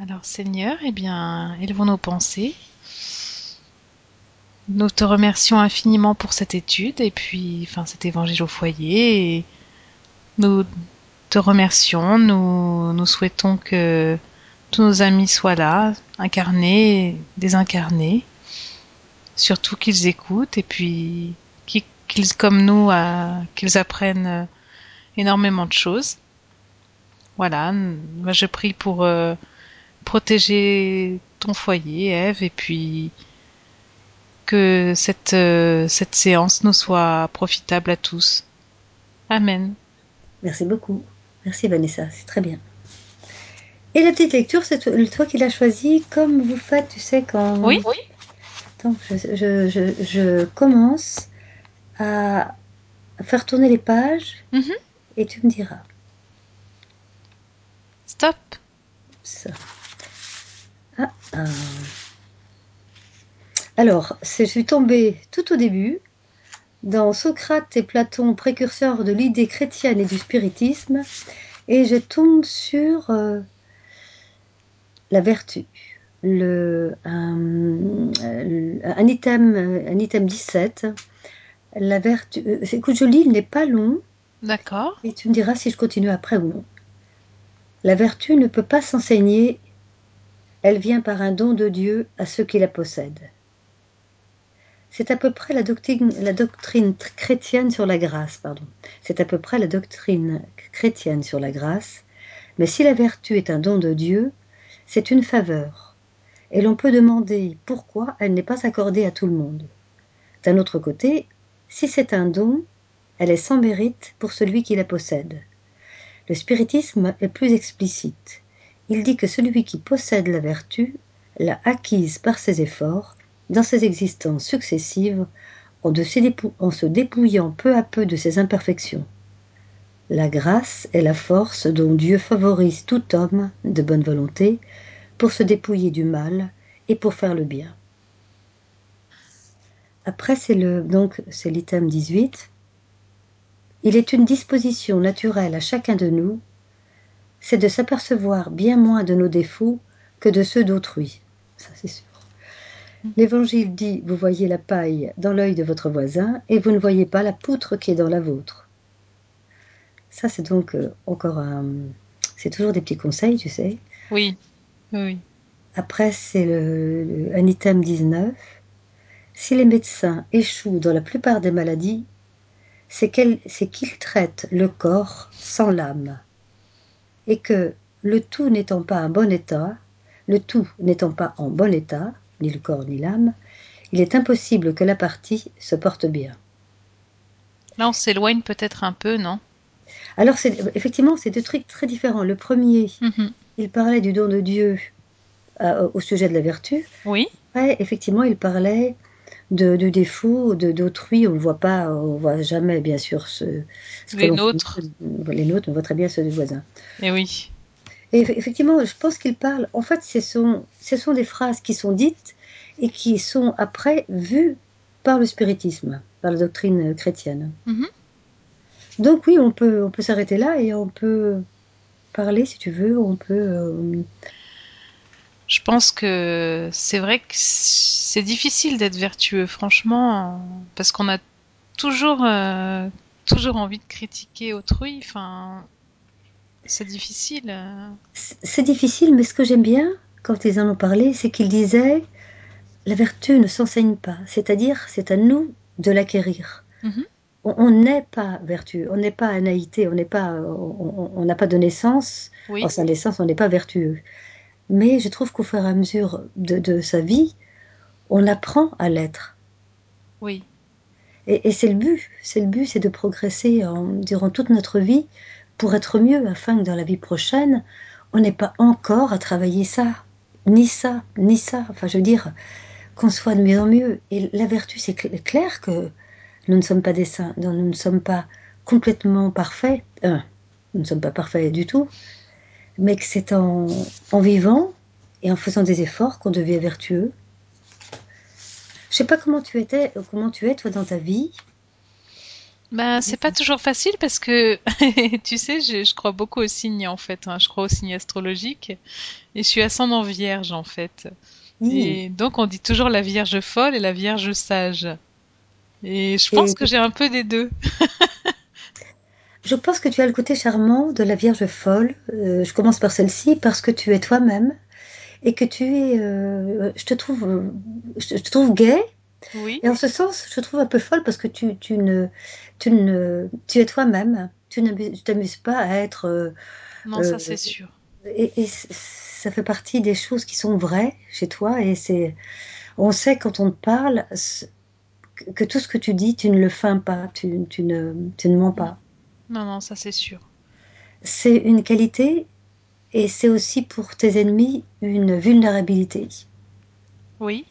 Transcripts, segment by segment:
Alors Seigneur, eh bien, élevons nos pensées. Nous te remercions infiniment pour cette étude et puis, enfin, cet évangile au foyer. Nous te remercions, nous, nous souhaitons que tous nos amis soient là, incarnés, désincarnés. Surtout qu'ils écoutent et puis qu'ils, comme nous, qu'ils apprennent énormément de choses. Voilà, je prie pour euh, protéger ton foyer, Eve, et puis que cette, euh, cette séance nous soit profitable à tous. Amen. Merci beaucoup. Merci Vanessa, c'est très bien. Et la petite lecture, c'est toi qui l'as choisi, comme vous faites, tu sais, quand... Oui, oui. Donc, je, je, je, commence à faire tourner les pages mhm. et tu me diras. Stop. Ça. Ah, ah. Alors, je suis tombée tout au début dans Socrate et Platon, précurseurs de l'idée chrétienne et du spiritisme, et je tombe sur euh, la vertu. Le, un, un, item, un item 17. La vertu. Euh, écoute, je lis, il n'est pas long. D'accord. Et tu me diras si je continue après ou non. La vertu ne peut pas s'enseigner, elle vient par un don de Dieu à ceux qui la possèdent. C'est à peu près la doctrine, chrétienne sur la grâce, pardon. C'est à peu près la doctrine chrétienne sur la grâce, mais si la vertu est un don de Dieu, c'est une faveur, et l'on peut demander pourquoi elle n'est pas accordée à tout le monde. D'un autre côté, si c'est un don, elle est sans mérite pour celui qui la possède. Le spiritisme est plus explicite. Il dit que celui qui possède la vertu l'a acquise par ses efforts dans ses existences successives en, se dépouillant peu à peu de ses imperfections. La grâce est la force dont Dieu favorise tout homme de bonne volonté pour se dépouiller du mal et pour faire le bien. Après, c'est le donc c'est l'item 18. Il est une disposition naturelle à chacun de nous, c'est de s'apercevoir bien moins de nos défauts que de ceux d'autrui. Ça, c'est sûr. L'Évangile dit Vous voyez la paille dans l'œil de votre voisin et vous ne voyez pas la poutre qui est dans la vôtre. Ça, c'est donc euh, encore un. C'est toujours des petits conseils, tu sais. Oui, oui. Après, c'est le, un item 19. Si les médecins échouent dans la plupart des maladies, c'est qu'ils traitent le corps sans l'âme. Et que le tout n'étant pas en bon état, le tout n'étant pas en bon état, ni le corps ni l'âme, il est impossible que la partie se porte bien. Là, on s'éloigne peut-être un peu, non? Alors, effectivement, c'est deux trucs très différents. Le premier, mhm. il parlait du don de Dieu euh, au sujet de la vertu. Oui. Ouais, effectivement, il parlait de, de défauts d'autrui. On ne voit pas, on voit jamais, bien sûr, ce, les nôtres. Les nôtres, on voit très bien ceux du voisin. Et eh oui. Et effectivement, je pense qu'il parle. En fait, ce sont, ce sont des phrases qui sont dites et qui sont après vues par le spiritisme, par la doctrine chrétienne. Mhm. Donc oui, on peut, on peut s'arrêter là et on peut parler si tu veux. On peut. Euh, je pense que c'est vrai que c'est difficile d'être vertueux, franchement, parce qu'on a toujours, euh, toujours envie de critiquer autrui. Enfin, c'est difficile. C'est difficile, mais ce que j'aime bien quand ils en ont parlé, c'est qu'ils disaient la vertu ne s'enseigne pas, c'est-à-dire c'est à nous de l'acquérir. Mhm. On n'est pas vertueux, on n'est pas anaïté, on n'est pas, on n'a pas de naissance. En sa naissance, on n'est pas vertueux. Mais je trouve qu'au fur et à mesure de, sa vie, on apprend à l'être. Oui. Et, c'est le but, c'est le but, c'est de progresser durant toute notre vie pour être mieux, afin que dans la vie prochaine, on n'ait pas encore à travailler ça, ni ça, ni ça. Enfin, je veux dire, qu'on soit de mieux en mieux. Et la vertu, c'est clair que nous ne sommes pas des saints, nous ne sommes pas complètement parfaits. nous ne sommes pas parfaits du tout, mais que c'est en, en vivant et en faisant des efforts qu'on devient vertueux. Je sais pas comment tu étais, comment tu es toi dans ta vie, Ben, c'est pas toujours facile parce que, tu sais, je, je crois beaucoup aux signes en fait. hein. Je crois aux signes astrologiques et je suis ascendant vierge en fait. Oui. Et donc on dit toujours la vierge folle et la vierge sage. Et je pense Et que j'ai un peu des deux. je pense que tu as le côté charmant de la Vierge folle. Euh, je commence par celle-ci parce que tu es toi-même et que tu es, euh, je te trouve, euh, je te trouve gay. Oui, Et en ce sens, je te trouve un peu folle parce que tu, tu ne, tu ne, tu es toi-même. Tu n'amuses- tu t'amuses pas à être, euh, non, ça c'est sûr. et, et c- ça fait partie des choses qui sont vraies chez toi. Et c'est, on sait quand on te parle que que tout ce que tu dis, tu ne le feins pas, tu, tu ne, tu ne mens pas. Non, non, ça c'est sûr. C'est une qualité et c'est aussi pour tes ennemis une vulnérabilité. Oui,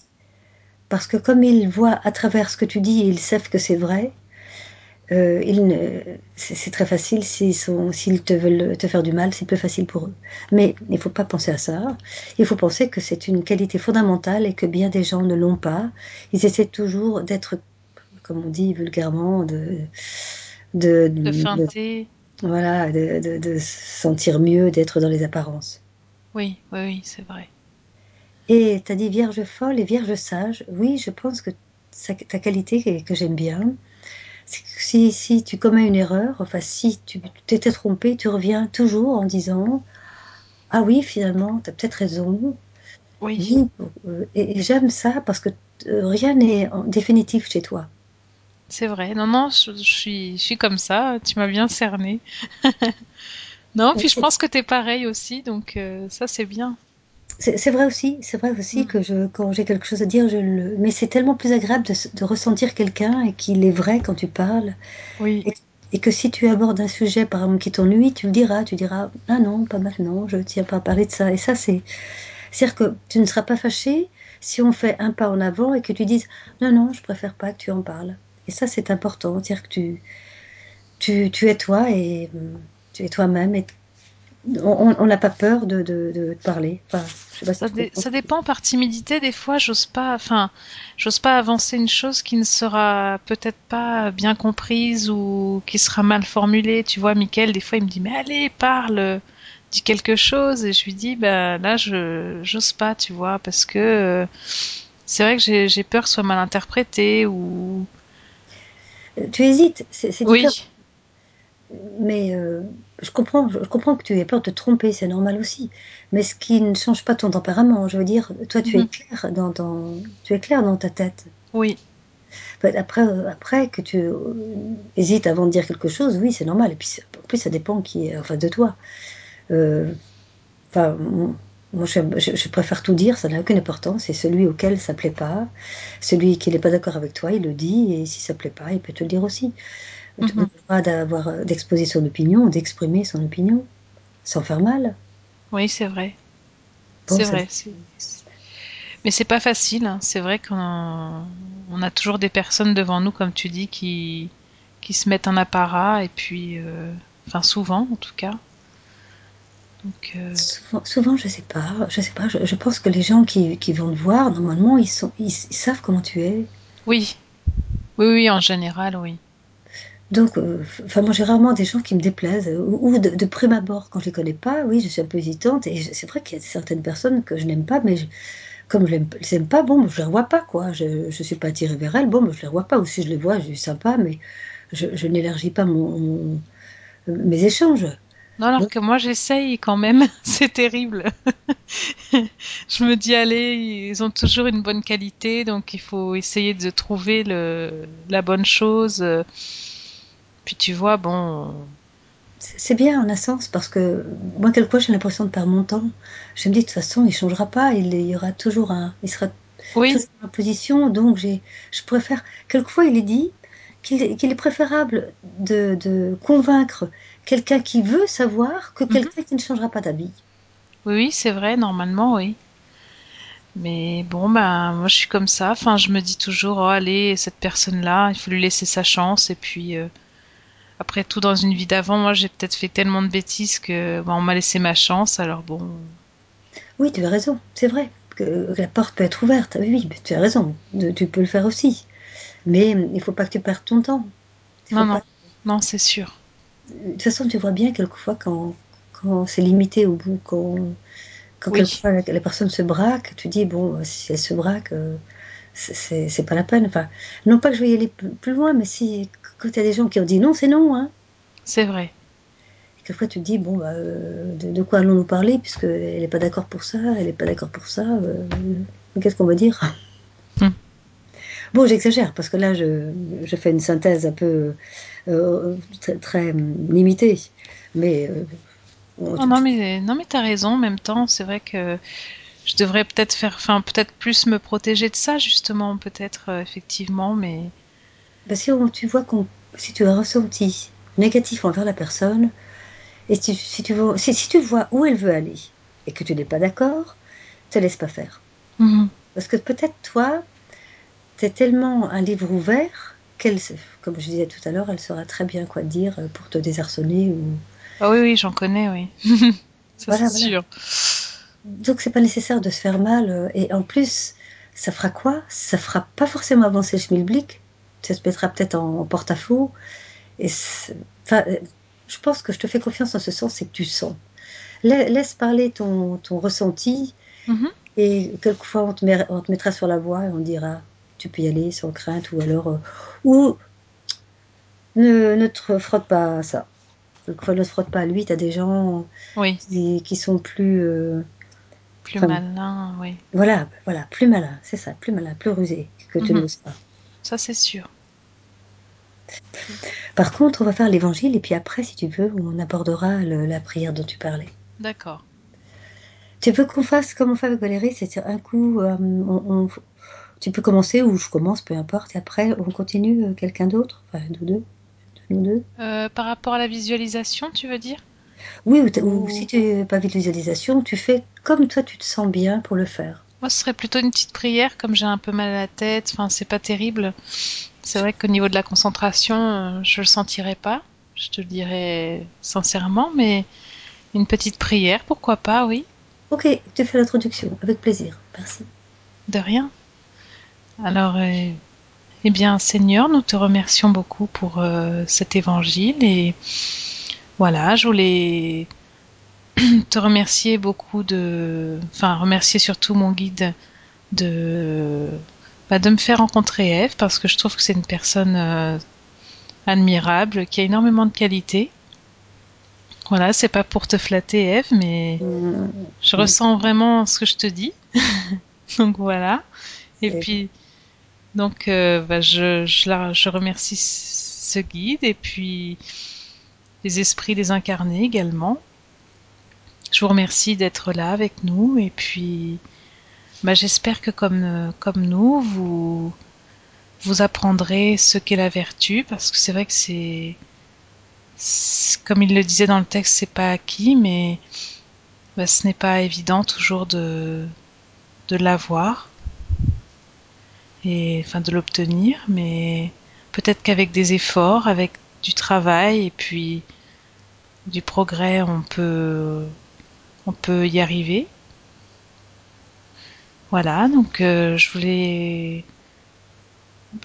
Parce que comme ils voient à travers ce que tu dis et ils savent que c'est vrai, euh, ils ne- c'est c'est très facile s'ils sont, s'ils te veulent te faire du mal, c'est plus facile pour eux. Mais il ne faut pas penser à ça. Il faut penser que c'est une qualité fondamentale et que bien des gens ne l'ont pas. Ils essaient toujours d'être, comme on dit vulgairement, de, de, de de- feinter. voilà, de, de- de se sentir mieux, d'être dans les apparences. Oui, oui, oui, c'est vrai. Et tu as dit vierge folle et vierge sage. Oui, je pense que ta qualité que, que j'aime bien, c'est que si, si tu commets une erreur, enfin si tu t'étais trompé, tu reviens toujours en disant Ah oui, finalement, tu as peut-être raison. Oui, euh, et, et j'aime ça parce que euh, rien n'est définitif chez toi. C'est vrai. Non, non, je, je suis, je suis comme ça. Tu m'as bien cerné. Non, puis je pense que t'es pareil aussi, donc euh, ça c'est bien. c'est- vrai aussi, c'est vrai aussi Mm. que je, quand j'ai quelque chose à dire, je le. Mais c'est tellement plus agréable de, ressentir quelqu'un et qu'il est vrai quand tu parles. Oui, Et, et que si tu abordes un sujet, par exemple, qui t'ennuie, tu le diras, tu diras, ah non, pas maintenant, je ne tiens pas à parler de ça. Et ça, c'est, c'est-à-dire que tu ne seras pas fâché si on fait un pas en avant et que tu dises, non, non, je préfère pas que tu en parles. Et ça, c'est important, c'est-à-dire que tu, tu, tu es toi et hum, tu es toi-même et on n'a pas peur de, de, parler. Enfin, je sais pas si ça, dé- ça dépend par timidité. Des fois, j'ose pas, enfin, j'ose pas avancer une chose qui ne sera peut-être pas bien comprise ou qui sera mal formulée. Tu vois, Mickaël, des fois, il me dit, mais allez, parle, dis quelque chose. Et je lui dis, bah là, je j'ose pas, tu vois, parce que euh, c'est vrai que j'ai j'ai peur que ce soit mal interprété ou. Tu hésites, c'est différent. Oui. Mais euh, je comprends, je comprends que tu aies peur de te tromper, c'est normal aussi. Mais ce qui ne change pas ton tempérament, je veux dire, toi tu es Mhm. clair dans tu es clair dans ta tête. Oui. Enfin, Après, euh, après que tu euh, hésites avant de dire quelque chose, oui, c'est normal. Et puis en plus, ça dépend qui est en face de toi. Euh, Enfin, moi, je, je- je préfère tout dire, ça n'a aucune importance. C'est celui auquel ça plaît pas, celui qui n'est pas d'accord avec toi, il le dit. Et si ça plaît pas, il peut te le dire aussi. Tu as le droit d'avoir, euh, d'exposer son opinion, d'exprimer son opinion, sans faire mal. Oui, c'est vrai. Bon, C'est vrai. Mais c'est pas facile, hein. C'est vrai qu'on on a toujours des personnes devant nous, comme tu dis, qui, qui se mettent en apparat, et puis, euh, enfin souvent en tout cas. Donc euh, souvent, souvent, je sais pas, je sais pas. Je, je pense que les gens qui, qui vont te voir, normalement, ils sont, ils, ils savent comment tu es. oui, oui, oui, en général, oui. Donc, euh, enfin, moi, j'ai rarement des gens qui me déplaisent, ou, ou de, de prime abord, quand je les connais pas, oui, je suis un peu hésitante. Et c'est vrai qu'il y a certaines personnes que je n'aime pas, mais je- comme je l'aime- les aime pas, bon, je les revois pas, quoi. Je, je suis pas attirée vers elles, bon, je les revois pas. Ou si je les vois, je suis sympa, mais je, je n'élargis pas mon, mon- mes échanges. Non, alors que moi j'essaye quand même, c'est terrible. Je me dis, allez, ils ont toujours une bonne qualité, donc il faut essayer de trouver le, la bonne chose. Puis tu vois, bon, c'est bien en un sens, parce que moi, quelquefois, j'ai l'impression de perdre mon temps. Je me dis, de toute façon, il changera pas, il y aura toujours un, il sera oui, toujours en position, donc j'ai, je préfère, quelquefois, il est dit qu'il est, préférable de, de convaincre quelqu'un qui veut savoir que mhm. quelqu'un qui ne changera pas d'avis. Oui, oui, c'est vrai, normalement, oui. Mais bon, ben, moi je suis comme ça. Enfin, je me dis toujours, oh, allez, cette personne-là, il faut lui laisser sa chance. Et puis, euh, après tout, dans une vie d'avant, moi j'ai peut-être fait tellement de bêtises que ben, on m'a laissé ma chance. Alors bon, Oui, tu as raison, c'est vrai que la porte peut être ouverte. Oui, mais tu as raison, tu peux le faire aussi. Mais il ne faut pas que tu perdes ton temps. Non, non, pas. Non, c'est sûr. De toute façon, tu vois bien quelquefois quand, quand c'est limité au bout, quand, quand Oui. quelquefois la, la personne se braque, tu dis, bon, si elle se braque, euh, c'est- pas la peine. Enfin, non pas que je vais y aller plus loin, mais si, quand il y a des gens qui ont dit non, c'est non, hein. C'est vrai. Et quelquefois, tu te dis, bon, bah, euh, de, de quoi allons-nous parler, puisqu'elle n'est pas d'accord pour ça, elle n'est pas d'accord pour ça, euh, qu'est-ce qu'on va dire? Bon, j'exagère, parce que là, je, je fais une synthèse un peu euh, très, très, hum, limitée. Mais euh, bon, Non, mais non, mais t'as raison. En même temps, c'est vrai que je devrais peut-être faire, enfin, peut-être plus me protéger de ça, justement, peut-être euh, effectivement, mais bah, si on- tu vois qu'on, si tu as un ressenti négatif envers la personne, et si, si tu vois, si, si tu vois où elle veut aller, et que tu n'es pas d'accord, te laisse pas faire. Mhm. Parce que peut-être toi, es tellement un livre ouvert qu'elle, comme je disais tout à l'heure, elle saura très bien quoi dire pour te désarçonner. Ou... Ah oui, oui, j'en connais, oui. Ça, c'est Voilà, voilà. sûr. Donc c'est pas nécessaire de se faire mal. euh, Et en plus, ça fera quoi? Ça fera pas forcément avancer le schmilblick. Ça se mettra peut-être en, en porte-à-faux. Et c'est- enfin, euh, je pense que je te fais confiance en ce sens, c'est que tu sens. La- Laisse parler ton, ton ressenti. Mhm. Et quelquefois, on te, met- on te mettra sur la voie et on dira tu peux y aller sans crainte. Ou alors, euh, ou ne, ne te frotte pas à ça. Ne te frotte pas à lui. Tu as des gens Oui, qui, qui sont plus. euh, plus enfin, malin, oui. Voilà, voilà, plus malin, c'est ça, plus malin, plus rusé que tu Mhm. n'oses pas. Ça, c'est sûr. Par contre, on va faire l'évangile et puis après, si tu veux, on abordera le- la prière dont tu parlais. D'accord. Tu veux qu'on fasse comme on fait avec Valérie, c'est-à-dire un coup, euh, on- on- tu peux commencer ou je commence, peu importe, et après on continue euh, quelqu'un d'autre, enfin nous deux, nous deux. Euh, par rapport à la visualisation, tu veux dire? Oui, ou, si tu n'es pas visualisation, tu fais comme toi tu te sens bien pour le faire. moi, ce serait plutôt une petite prière, comme j'ai un peu mal à la tête. Enfin, c'est pas terrible. C'est vrai qu'au niveau de la concentration, euh, je le sentirais pas. Je te le dirais sincèrement, mais une petite prière, pourquoi pas, oui. Ok, tu fais l'introduction, avec plaisir, merci. De rien. Alors, euh, eh bien, Seigneur, nous te remercions beaucoup pour euh, cet évangile et voilà, je voulais te remercier beaucoup de, enfin, remercier surtout mon guide de, bah, de me faire rencontrer Eve parce que je trouve que c'est une personne euh, admirable qui a énormément de qualités. Voilà, c'est pas pour te flatter Eve, mais je ressens vraiment ce que je te dis. Donc voilà. Et puis donc euh, bah, je, je, remercie ce guide et puis les esprits désincarnés également. Je vous remercie d'être là avec nous et puis bah, j'espère que comme, nous, vous, vous apprendrez ce qu'est la vertu parce que c'est vrai que c'est, comme il le disait dans le texte, c'est pas acquis, mais bah, ce n'est pas évident toujours de l'avoir et enfin de l'obtenir, mais peut-être qu'avec des efforts, avec du travail et puis du progrès, on peut, on peut y arriver. Voilà, donc euh, je voulais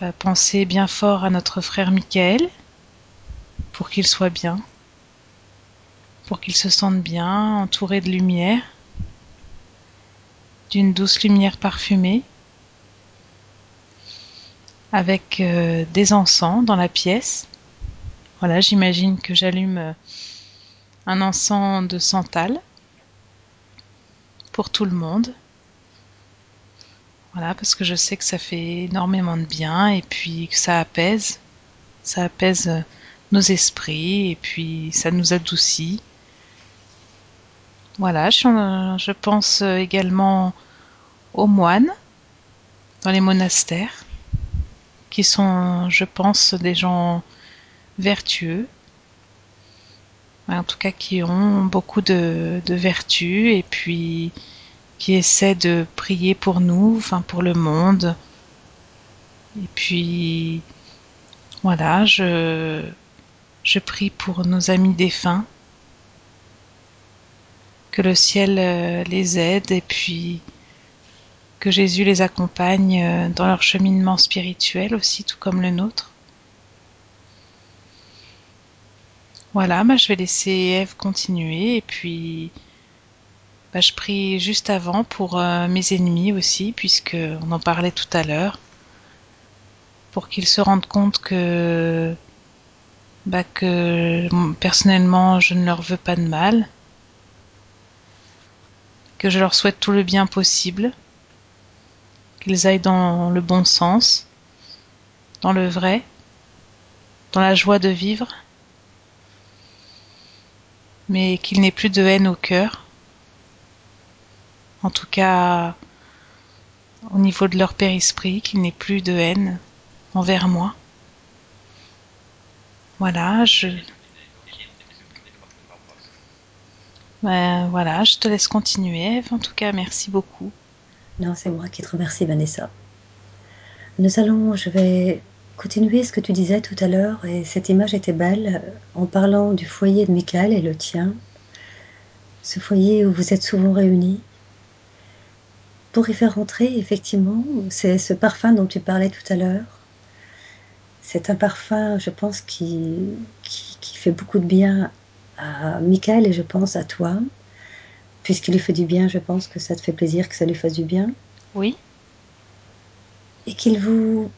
bah, penser bien fort à notre frère Michael pour qu'il soit bien, pour qu'il se sente bien, entouré de lumière, d'une douce lumière parfumée, avec euh, des encens dans la pièce. Voilà, j'imagine que j'allume euh, un encens de santal pour tout le monde. Voilà, parce que je sais que ça fait énormément de bien et puis que ça apaise. Ça apaise euh, nos esprits et puis ça nous adoucit. Voilà, je, pense également aux moines dans les monastères, qui sont, je pense, des gens vertueux, en tout cas qui ont beaucoup de, vertus et puis qui essaient de prier pour nous, enfin pour le monde. Et puis voilà, je, je prie pour nos amis défunts, que le ciel euh, les aide et puis que Jésus les accompagne euh, dans leur cheminement spirituel aussi, tout comme le nôtre. Voilà, bah, je vais laisser Eve continuer et puis bah, je prie juste avant pour euh, mes ennemis aussi, puisque on en parlait tout à l'heure, pour qu'ils se rendent compte que bah, que personnellement je ne leur veux pas de mal, que je leur souhaite tout le bien possible, qu'ils aillent dans le bon sens, dans le vrai, dans la joie de vivre, mais qu'il n'ait plus de haine au cœur, en tout cas au niveau de leur père-esprit, qu'il n'ait plus de haine envers moi. Voilà, je. Ben, voilà, je te laisse continuer. En tout cas, merci beaucoup. Non, c'est moi qui te remercie, Vanessa. Nous allons, je vais continuer ce que tu disais tout à l'heure, et cette image était belle, en parlant du foyer de Michael et le tien, ce foyer où vous êtes souvent réunis. Pour y faire entrer, effectivement, c'est ce parfum dont tu parlais tout à l'heure. C'est un parfum, je pense, qui, qui, qui, fait beaucoup de bien à Michael et je pense à toi. Puisqu'il lui fait du bien, je pense que ça te fait plaisir que ça lui fasse du bien. Oui. Et qu'il vous.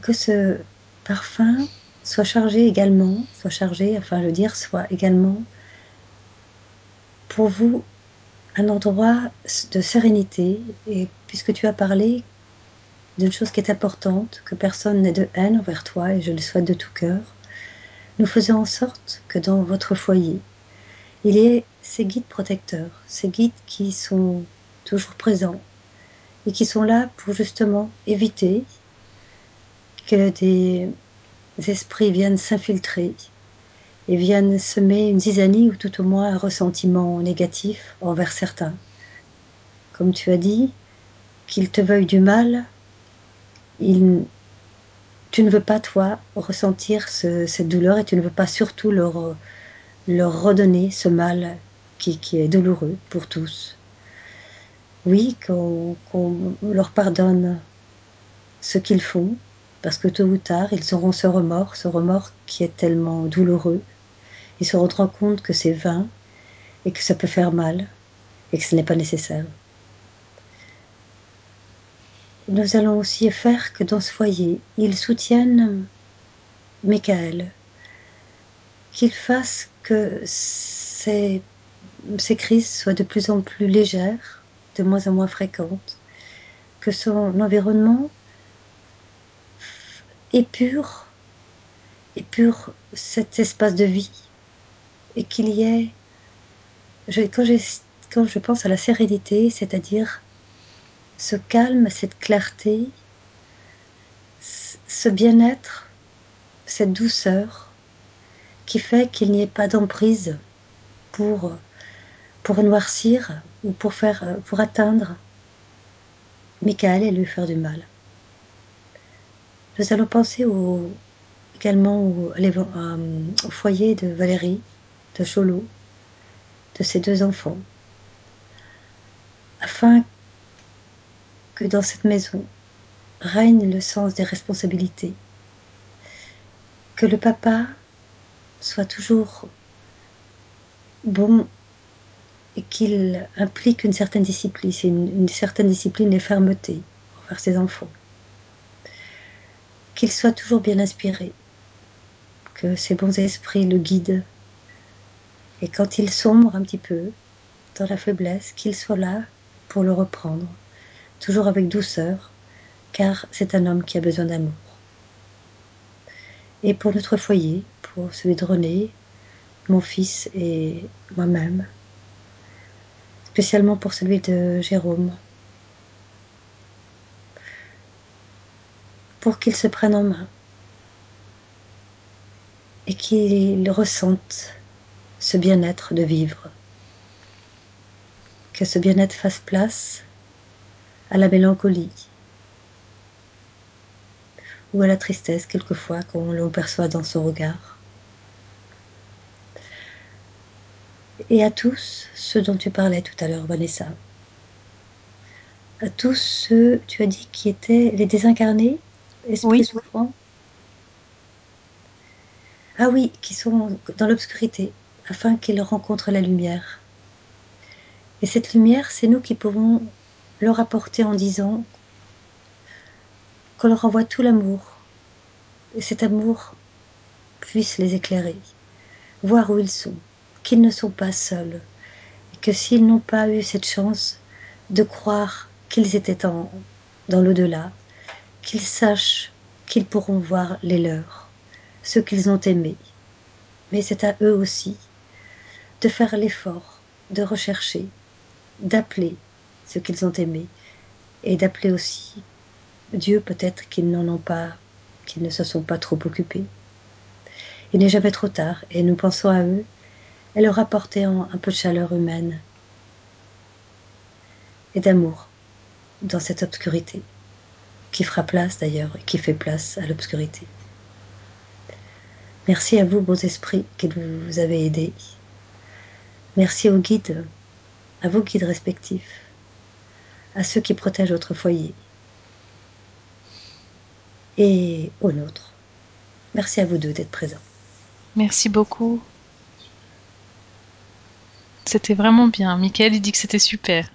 que ce parfum soit chargé également, soit chargé, enfin, je veux dire, soit également pour vous un endroit de sérénité. Et puisque tu as parlé d'une chose qui est importante, que personne n'ait de haine envers toi, et je le souhaite de tout cœur, nous faisons en sorte que dans votre foyer, il y ait ces guides protecteurs, ces guides qui sont toujours présents et qui sont là pour justement éviter que des esprits viennent s'infiltrer et viennent semer une zizanie ou tout au moins un ressentiment négatif envers certains. Comme tu as dit, qu'ils te veuillent du mal, tu ne veux pas, toi, ressentir ce, cette douleur et tu ne veux pas surtout leur, leur redonner ce mal qui, qui, est douloureux pour tous. Oui, qu'on qu leur pardonne ce qu'ils font, parce que tôt ou tard, ils auront ce remords, ce remords qui est tellement douloureux. Ils se rendront compte que c'est vain et que ça peut faire mal et que ce n'est pas nécessaire. Nous allons aussi faire que dans ce foyer, ils soutiennent Michael, qu'il fasse que ces, crises soient de plus en plus légères, de moins en moins fréquentes, que son environnement épure, épure cet espace de vie et qu'il y ait, quand je pense à la sérénité, c'est-à-dire ce calme, cette clarté, ce bien-être, cette douceur qui fait qu'il n'y ait pas d'emprise pour, pour noircir ou pour, faire, pour atteindre Michael et lui faire du mal. Nous allons penser également au, au, foyer de Valérie, de Cholot, de ses deux enfants, afin que dans cette maison règne le sens des responsabilités, que le papa soit toujours bon et qu'il implique une certaine discipline, une, une, certaine discipline et fermeté envers ses enfants, qu'il soit toujours bien inspiré, que ses bons esprits le guident et quand il sombre un petit peu dans la faiblesse, qu'il soit là pour le reprendre toujours avec douceur, car c'est un homme qui a besoin d'amour. Et pour notre foyer, pour celui de René, mon fils et moi-même, spécialement pour celui de Jérôme, pour qu'il se prenne en main. Et qu'il ressente ce bien-être de vivre, que ce bien-être fasse place à la mélancolie ou à la tristesse quelquefois qu'on l'on perçoit dans son regard. Et à tous ceux dont tu parlais tout à l'heure, Vanessa. À tous ceux, tu as dit, qui étaient les désincarnés, esprits oui. souffrants. Ah oui, qui sont dans l'obscurité, afin qu'ils rencontrent la lumière. Et cette lumière, c'est nous qui pouvons leur apporter en disant qu'on leur envoie tout l'amour. Et cet amour puisse les éclairer, voir où ils sont, qu'ils ne sont pas seuls, et que s'ils n'ont pas eu cette chance de croire qu'ils étaient en, dans l'au-delà, qu'ils sachent qu'ils pourront voir les leurs, ceux qu'ils ont aimés. Mais c'est à eux aussi de faire l'effort de rechercher, d'appeler ceux qu'ils ont aimés, et d'appeler aussi Dieu peut-être qu'ils n'en ont pas, qu'ils ne se sont pas trop occupés. Il n'est jamais trop tard, et nous pensons à eux et leur apporter un peu de chaleur humaine et d'amour dans cette obscurité, qui fera place d'ailleurs et qui fait place à l'obscurité. Merci à vous, beaux esprits, qui vous avez aidés. Merci aux guides, à vos guides respectifs, à ceux qui protègent votre foyer et aux nôtres. Merci à vous deux d'être présents. Merci beaucoup. C'était vraiment bien. Michael, il dit que c'était super.